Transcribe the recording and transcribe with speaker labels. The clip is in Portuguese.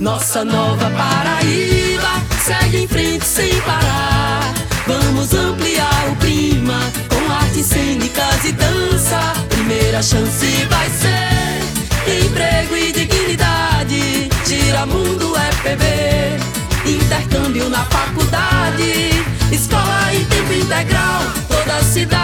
Speaker 1: Nossa nova Paraíba segue em frente sem parar. Vamos ampliar o clima com artes cênicas e dança. Primeira chance vai ser emprego e dignidade. Tira mundo FPB, intercâmbio na faculdade, escola em tempo integral. Toda a cidade